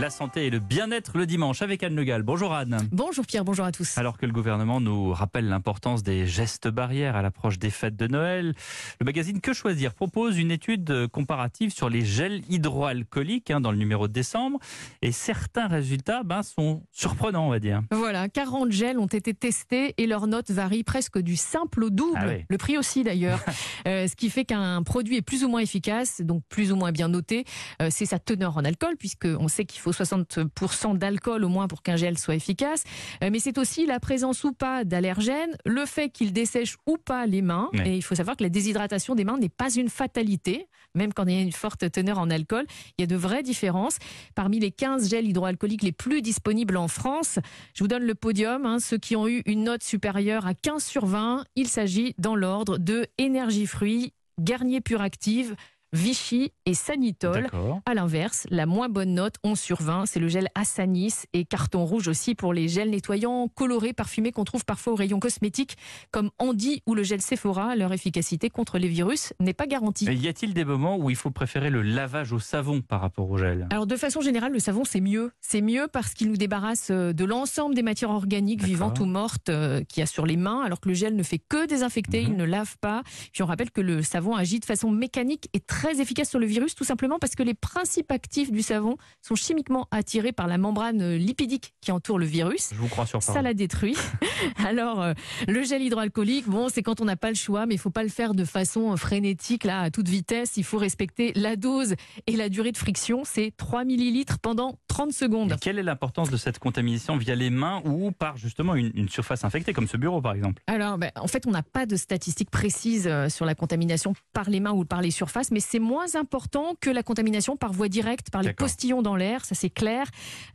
La santé et le bien-être le dimanche avec Anne Le Gall. Bonjour Anne. Bonjour Pierre, bonjour à tous. Alors que le gouvernement nous rappelle l'importance des gestes barrières à l'approche des fêtes de Noël, le magazine Que choisir propose une étude comparative sur les gels hydroalcooliques hein, dans le numéro de décembre et certains résultats ben, sont surprenants on va dire. Voilà, 40 gels ont été testés et leurs notes varient presque du simple au double, Ah oui. le prix aussi d'ailleurs. Euh, ce qui fait qu'un produit est plus ou moins efficace, donc plus ou moins bien noté, euh, c'est sa teneur en alcool puisqu'on sait qu'il faut 60% d'alcool au moins pour qu'un gel soit efficace. Euh, mais c'est aussi la présence ou pas d'allergènes, le fait qu'il dessèche ou pas les mains. Ouais. Et il faut savoir que la déshydratation des mains n'est pas une fatalité, même quand il y a une forte teneur en alcool. Il y a de vraies différences. Parmi les 15 gels hydroalcooliques les plus disponibles en France, je vous donne le podium. hein, ceux qui ont eu une note supérieure à 15 sur 20, il s'agit dans l'ordre de Énergie Fruits, Garnier Pure Active, Vichy et Sanitol. À l'inverse, la moins bonne note, 11 sur 20, c'est le gel Assanis et carton rouge aussi pour les gels nettoyants colorés, parfumés qu'on trouve parfois au rayon cosmétique, comme Andy ou le gel Sephora. Leur efficacité contre les virus n'est pas garantie. Et y a-t-il des moments où il faut préférer le lavage au savon par rapport au gel? Alors de façon générale, le savon c'est mieux. C'est mieux parce qu'il nous débarrasse euh, de l'ensemble des matières organiques vivantes ou mortes euh, qu'il y a sur les mains, alors que le gel ne fait que désinfecter, Mhm. il ne lave pas. Puis on rappelle que le savon agit de façon mécanique et très efficace sur le virus, tout simplement parce que les principes actifs du savon sont chimiquement attirés par la membrane euh, lipidique qui entoure le virus. Je vous crois sur Ça la détruit. Alors, euh, le gel hydroalcoolique, bon, c'est quand on n'a pas le choix, mais il faut pas le faire de façon euh, frénétique, là, à toute vitesse. Il faut respecter la dose et la durée de friction. C'est 3 millilitres pendant 30 secondes. Quelle est l'importance de cette contamination via les mains ou par justement une, une surface infectée comme ce bureau par exemple? Alors, ben, en fait, on n'a pas de statistiques précises euh, sur la contamination par les mains ou par les surfaces, mais c'est moins important que la contamination par voie directe, par les postillons dans l'air, ça c'est clair.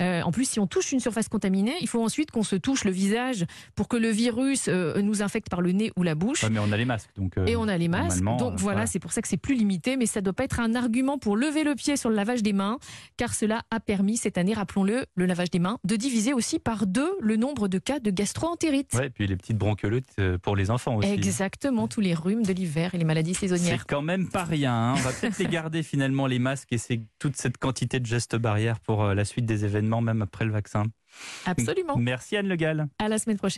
Euh, en plus, si on touche une surface contaminée, il faut ensuite qu'on se touche le visage pour que le virus euh, nous infecte par le nez ou la bouche. Ouais, Mais on a les masques donc. euh, Et on a les masques. Donc voilà, c'est pour ça que c'est plus limité, mais ça ne doit pas être un argument pour lever le pied sur le lavage des mains, car cela a permis cette année, rappelons-le, le lavage des mains, de diviser aussi par deux le nombre de cas de gastroentérite. Ouais, et puis les petites bronchiolites euh, pour les enfants aussi. Exactement, tous les rhumes de l'hiver et les maladies C'est saisonnières. quand même pas rien. hein. On va peut-être les garder finalement les masques et c'est toute cette quantité de gestes barrières pour euh, la suite des événements, même après le vaccin. Absolument. Merci Anne Le Gall. À la semaine prochaine.